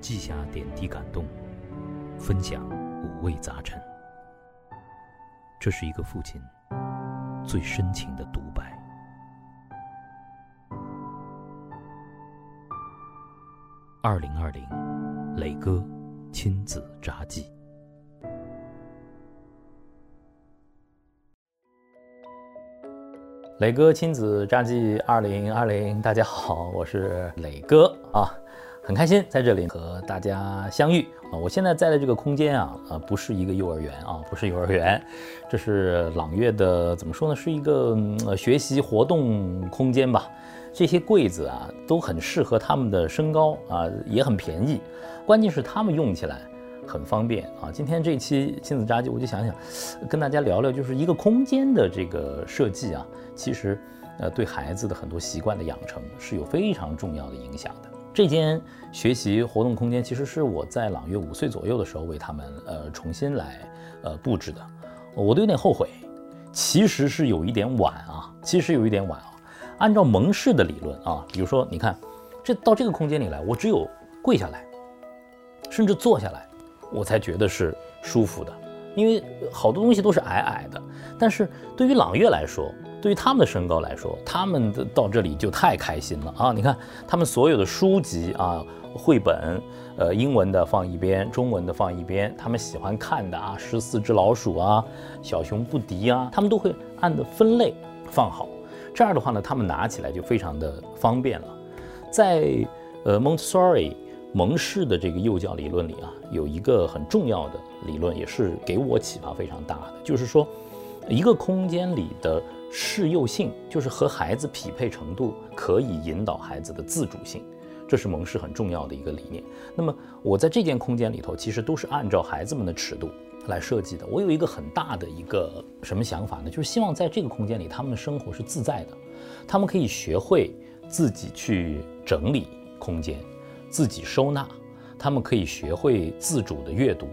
记下点滴感动，分享五味杂陈。这是一个父亲最深情的独白。二零二零，磊哥亲子札记。磊哥亲子札记二零二零，大家好，我是磊哥啊。很开心在这里和大家相遇啊！我现在在的这个空间啊，呃，不是一个幼儿园啊，不是幼儿园，这是朗月的怎么说呢？是一个呃学习活动空间吧。这些柜子啊，都很适合他们的身高啊，也很便宜，关键是他们用起来很方便啊。今天这期亲子札记，我就想想跟大家聊聊，就是一个空间的这个设计啊，其实呃对孩子的很多习惯的养成是有非常重要的影响的。这间学习活动空间其实是我在朗月五岁左右的时候为他们呃重新来呃布置的，我都有点后悔，其实是有一点晚啊，其实有一点晚啊。按照蒙氏的理论啊，比如说你看，这到这个空间里来，我只有跪下来，甚至坐下来，我才觉得是舒服的，因为好多东西都是矮矮的。但是对于朗月来说，对于他们的身高来说，他们的到这里就太开心了啊！你看，他们所有的书籍啊、绘本，呃，英文的放一边，中文的放一边，他们喜欢看的啊，《十四只老鼠》啊，《小熊布迪》啊，他们都会按的分类放好。这样的话呢，他们拿起来就非常的方便了。在呃，Montessori 蒙氏的这个幼教理论里啊，有一个很重要的理论，也是给我启发非常大的，就是说，一个空间里的。适幼性就是和孩子匹配程度可以引导孩子的自主性，这是蒙氏很重要的一个理念。那么我在这间空间里头，其实都是按照孩子们的尺度来设计的。我有一个很大的一个什么想法呢？就是希望在这个空间里，他们的生活是自在的，他们可以学会自己去整理空间，自己收纳，他们可以学会自主的阅读。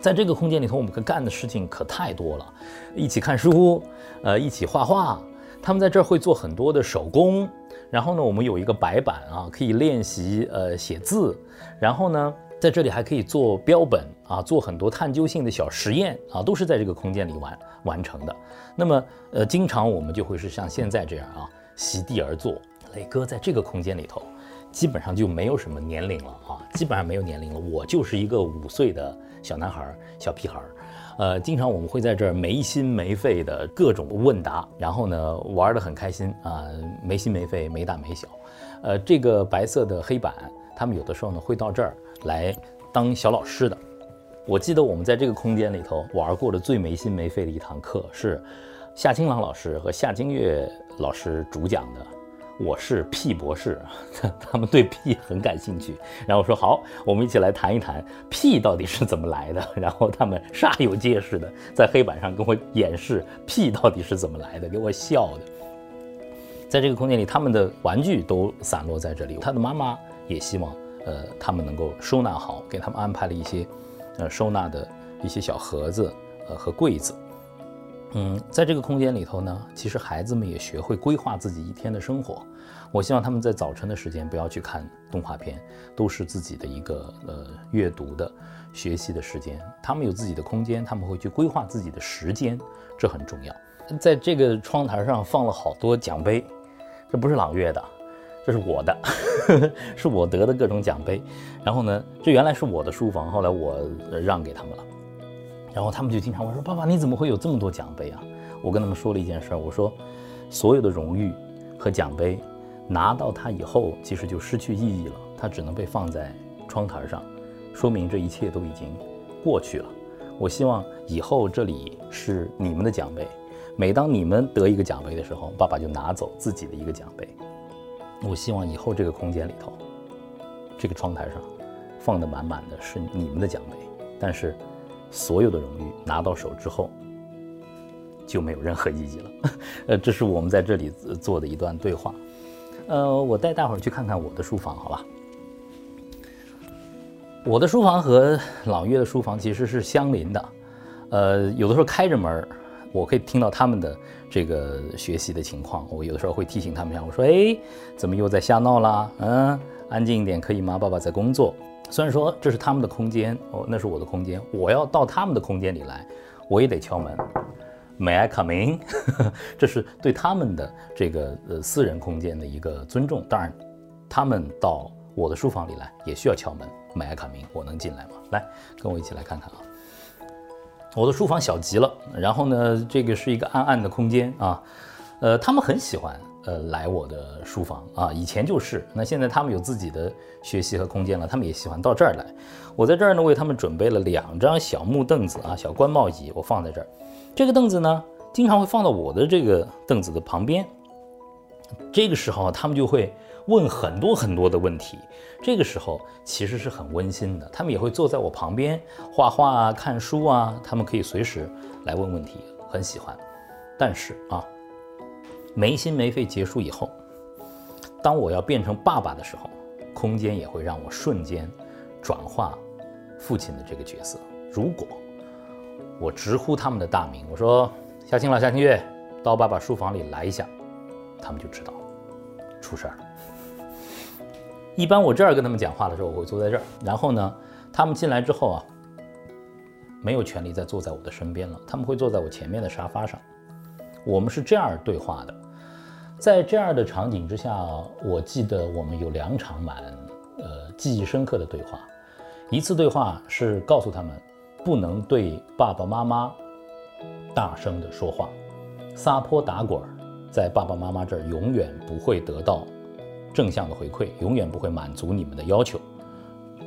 在这个空间里头，我们可干的事情可太多了，一起看书，呃，一起画画。他们在这儿会做很多的手工，然后呢，我们有一个白板啊，可以练习呃写字。然后呢，在这里还可以做标本啊，做很多探究性的小实验啊，都是在这个空间里完完成的。那么呃，经常我们就会是像现在这样啊，席地而坐。磊哥在这个空间里头。基本上就没有什么年龄了啊，基本上没有年龄了。我就是一个五岁的小男孩、小屁孩儿，呃，经常我们会在这儿没心没肺的各种问答，然后呢玩得很开心啊，没心没肺、没大没小。呃，这个白色的黑板，他们有的时候呢会到这儿来当小老师的。我记得我们在这个空间里头玩过的最没心没肺的一堂课是夏清朗老师和夏金月老师主讲的。我是屁博士，他们对屁很感兴趣。然后说好，我们一起来谈一谈屁到底是怎么来的。然后他们煞有介事的在黑板上跟我演示屁到底是怎么来的，给我笑的。在这个空间里，他们的玩具都散落在这里。他的妈妈也希望，呃，他们能够收纳好，给他们安排了一些，呃，收纳的一些小盒子，呃，和柜子。嗯，在这个空间里头呢，其实孩子们也学会规划自己一天的生活。我希望他们在早晨的时间不要去看动画片，都是自己的一个呃阅读的、学习的时间。他们有自己的空间，他们会去规划自己的时间，这很重要。在这个窗台上放了好多奖杯，这不是朗月的，这是我的，是我得的各种奖杯。然后呢，这原来是我的书房，后来我让给他们了。然后他们就经常问说：“爸爸，你怎么会有这么多奖杯啊？”我跟他们说了一件事儿，我说：“所有的荣誉和奖杯拿到它以后，其实就失去意义了，它只能被放在窗台上，说明这一切都已经过去了。我希望以后这里是你们的奖杯，每当你们得一个奖杯的时候，爸爸就拿走自己的一个奖杯。我希望以后这个空间里头，这个窗台上放的满满的是你们的奖杯，但是。”所有的荣誉拿到手之后，就没有任何意义了。呃，这是我们在这里做的一段对话。呃，我带大伙儿去看看我的书房，好吧？我的书房和朗月的书房其实是相邻的。呃，有的时候开着门我可以听到他们的这个学习的情况。我有的时候会提醒他们一下，我说：“哎，怎么又在瞎闹啦？嗯，安静一点可以吗？爸爸在工作。”虽然说这是他们的空间，哦，那是我的空间，我要到他们的空间里来，我也得敲门。May I come in？这是对他们的这个呃私人空间的一个尊重。当然，他们到我的书房里来也需要敲门。May I come in？我能进来吗？来，跟我一起来看看啊。我的书房小极了，然后呢，这个是一个暗暗的空间啊，呃，他们很喜欢呃来我的书房啊，以前就是，那现在他们有自己的学习和空间了，他们也喜欢到这儿来。我在这儿呢，为他们准备了两张小木凳子啊，小官帽椅，我放在这儿。这个凳子呢，经常会放到我的这个凳子的旁边。这个时候，他们就会。问很多很多的问题，这个时候其实是很温馨的。他们也会坐在我旁边画画啊、看书啊，他们可以随时来问问题，很喜欢。但是啊，没心没肺结束以后，当我要变成爸爸的时候，空间也会让我瞬间转化父亲的这个角色。如果我直呼他们的大名，我说夏清老、夏清月，到爸爸书房里来一下，他们就知道出事儿了。一般我这儿跟他们讲话的时候，我会坐在这儿。然后呢，他们进来之后啊，没有权利再坐在我的身边了，他们会坐在我前面的沙发上。我们是这样对话的。在这样的场景之下，我记得我们有两场蛮呃记忆深刻的对话。一次对话是告诉他们不能对爸爸妈妈大声的说话，撒泼打滚在爸爸妈妈这儿永远不会得到。正向的回馈永远不会满足你们的要求，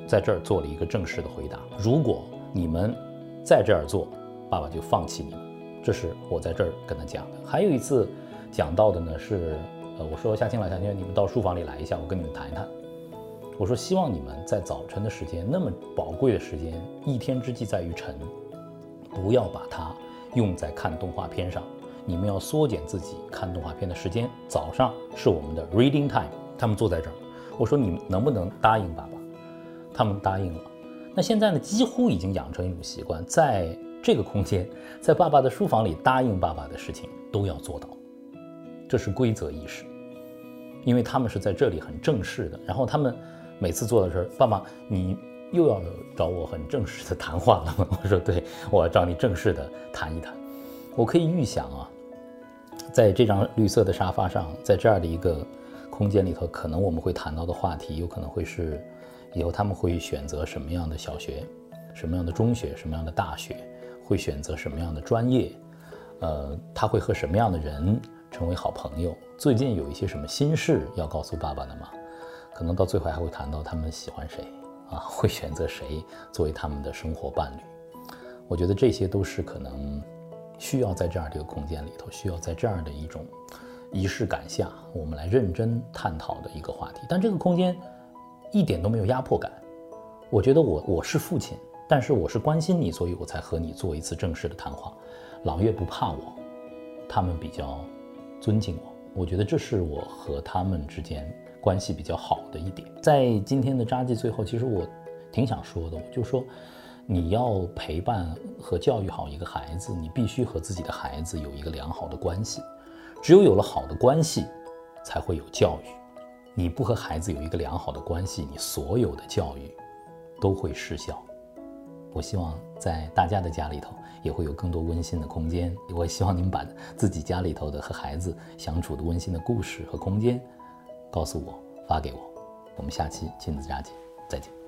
在这儿做了一个正式的回答。如果你们在这儿做，爸爸就放弃你们。这是我在这儿跟他讲的。还有一次讲到的呢是，呃，我说夏青老夏青，你们到书房里来一下，我跟你们谈一谈。我说希望你们在早晨的时间，那么宝贵的时间，一天之计在于晨，不要把它用在看动画片上。你们要缩减自己看动画片的时间。早上是我们的 reading time。他们坐在这儿，我说你们能不能答应爸爸？他们答应了。那现在呢，几乎已经养成一种习惯，在这个空间，在爸爸的书房里答应爸爸的事情都要做到，这是规则意识。因为他们是在这里很正式的，然后他们每次坐在这儿，爸爸，你又要找我很正式的谈话了吗？我说对，我要找你正式的谈一谈。我可以预想啊，在这张绿色的沙发上，在这样的一个。空间里头，可能我们会谈到的话题，有可能会是以后他们会选择什么样的小学，什么样的中学，什么样的大学，会选择什么样的专业，呃，他会和什么样的人成为好朋友？最近有一些什么心事要告诉爸爸的吗？可能到最后还会谈到他们喜欢谁啊，会选择谁作为他们的生活伴侣？我觉得这些都是可能需要在这样的一个空间里头，需要在这样的一种。仪式感下，我们来认真探讨的一个话题。但这个空间一点都没有压迫感。我觉得我我是父亲，但是我是关心你，所以我才和你做一次正式的谈话。朗月不怕我，他们比较尊敬我。我觉得这是我和他们之间关系比较好的一点。在今天的扎记最后，其实我挺想说的，我就说你要陪伴和教育好一个孩子，你必须和自己的孩子有一个良好的关系。只有有了好的关系，才会有教育。你不和孩子有一个良好的关系，你所有的教育都会失效。我希望在大家的家里头也会有更多温馨的空间。我希望您把自己家里头的和孩子相处的温馨的故事和空间告诉我，发给我。我们下期亲子家庭再见。